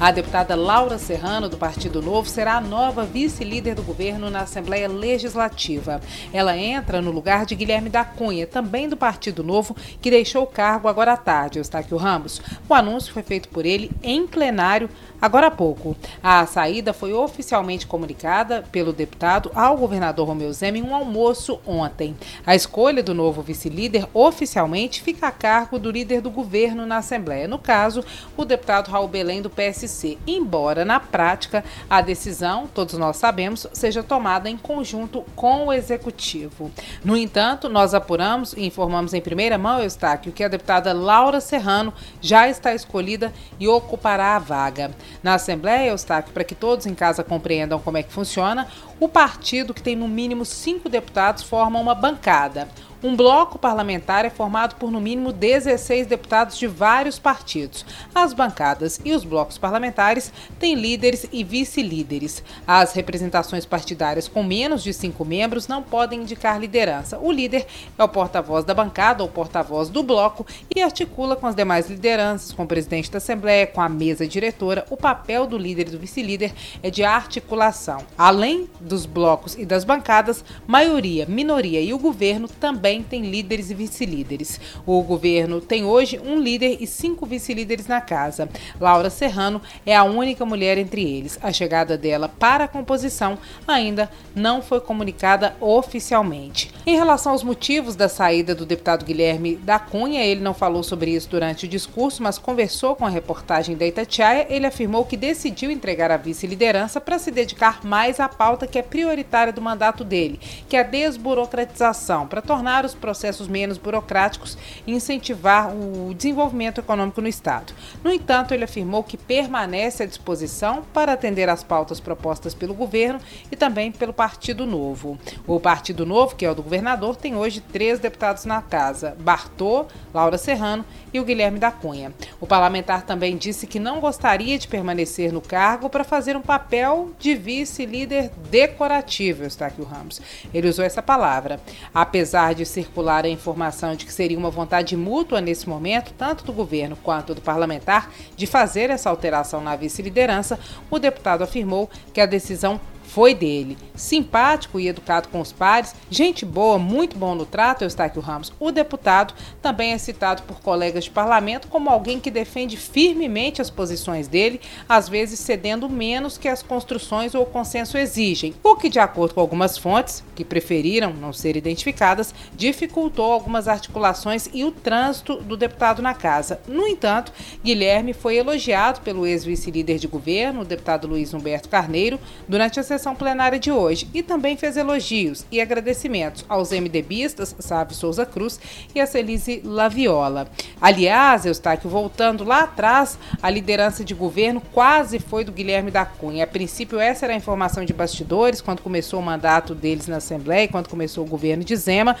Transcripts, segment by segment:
A deputada Laura Serrano, do Partido Novo, será a nova vice-líder do governo na Assembleia Legislativa. Ela entra no lugar de Guilherme da Cunha, também do Partido Novo, que deixou o cargo agora à tarde, Eustáquio Ramos. O anúncio foi feito por ele em plenário agora há pouco. A saída foi oficialmente comunicada pelo deputado ao governador Romeu Zema em um almoço ontem. A escolha do novo vice-líder oficialmente fica a cargo do líder do governo na Assembleia, no caso, o deputado Raul Belém, do PSC embora na prática a decisão, todos nós sabemos, seja tomada em conjunto com o executivo. No entanto, nós apuramos e informamos em primeira mão, Eustáquio, que a deputada Laura Serrano já está escolhida e ocupará a vaga. Na Assembleia, Eustáquio, para que todos em casa compreendam como é que funciona, o partido que tem no mínimo cinco deputados forma uma bancada. Um bloco parlamentar é formado por no mínimo 16 deputados de vários partidos. As bancadas e os blocos parlamentares têm líderes e vice-líderes. As representações partidárias com menos de cinco membros não podem indicar liderança. O líder é o porta-voz da bancada ou porta-voz do bloco e articula com as demais lideranças, com o presidente da Assembleia, com a mesa diretora. O papel do líder e do vice-líder é de articulação. Além dos blocos e das bancadas, maioria, minoria e o governo também também tem líderes e vice-líderes. O governo tem hoje um líder e cinco vice-líderes na casa. Laura Serrano é a única mulher entre eles. A chegada dela para a composição ainda não foi comunicada oficialmente. Em relação aos motivos da saída do deputado Guilherme da Cunha, ele não falou sobre isso durante o discurso, mas conversou com a reportagem da Itatiaia. Ele afirmou que decidiu entregar a vice-liderança para se dedicar mais à pauta que é prioritária do mandato dele, que é a desburocratização, para tornar tornar os processos menos burocráticos e incentivar o desenvolvimento econômico no Estado. No entanto, ele afirmou que permanece à disposição para atender às pautas propostas pelo governo e também pelo Partido Novo. O Partido Novo, que é o do governador, tem hoje três deputados na casa: Bartô, Laura Serrano e o Guilherme da Cunha. O parlamentar também disse que não gostaria de permanecer no cargo para fazer um papel de vice-líder decorativo, Eustáquio Ramos. Ele usou essa palavra. Apesar de circular a informação de que seria uma vontade mútua nesse momento, tanto do governo quanto do parlamentar, de fazer essa alteração na vice-liderança, o deputado afirmou que a decisão foi dele. Simpático e educado com os pares, gente boa, muito bom no trato, Eustáquio Ramos. O deputado também é citado por colegas de parlamento como alguém que defende firmemente as posições dele, às vezes cedendo menos que as construções ou o consenso exigem, o que, de acordo com algumas fontes, que preferiram não ser identificadas, dificultou algumas articulações e o trânsito do deputado na casa. No entanto, Guilherme foi elogiado pelo ex-vice-líder de governo, o deputado Luiz Humberto Carneiro, durante a sessão sessão plenária de hoje e também fez elogios e agradecimentos aos MDBistas, Sávio Souza Cruz e a Celise Laviola. Aliás, Eustáquio, voltando lá atrás, a liderança de governo quase foi do Guilherme da Cunha. A princípio, essa era a informação de bastidores, quando começou o mandato deles na Assembleia, quando começou o governo de Zema.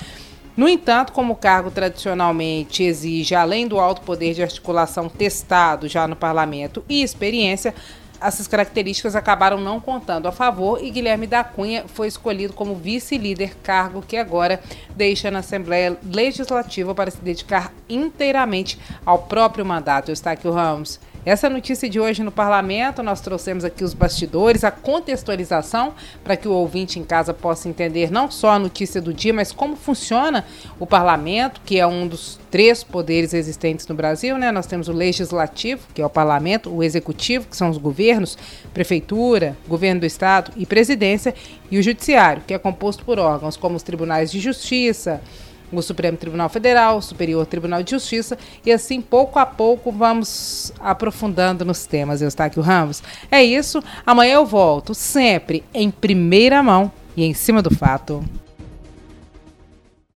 No entanto, como o cargo tradicionalmente exige, além do alto poder de articulação testado já no parlamento e experiência, essas características acabaram não contando a favor e Guilherme da Cunha foi escolhido como vice-líder, cargo que agora deixa na Assembleia Legislativa para se dedicar inteiramente ao próprio mandato. Eustáquio Ramos. Essa notícia de hoje no parlamento, nós trouxemos aqui os bastidores, a contextualização, para que o ouvinte em casa possa entender não só a notícia do dia, mas como funciona o parlamento, que é um dos três poderes existentes no Brasil, né? Nós temos o legislativo, que é o parlamento, o executivo, que são os governos, prefeitura, governo do estado e presidência, e o judiciário, que é composto por órgãos como os tribunais de justiça, o Supremo Tribunal Federal, o Superior Tribunal de Justiça, e assim, pouco a pouco, vamos aprofundando nos temas, Eustáquio Ramos. É isso, amanhã eu volto, sempre em primeira mão e em cima do fato.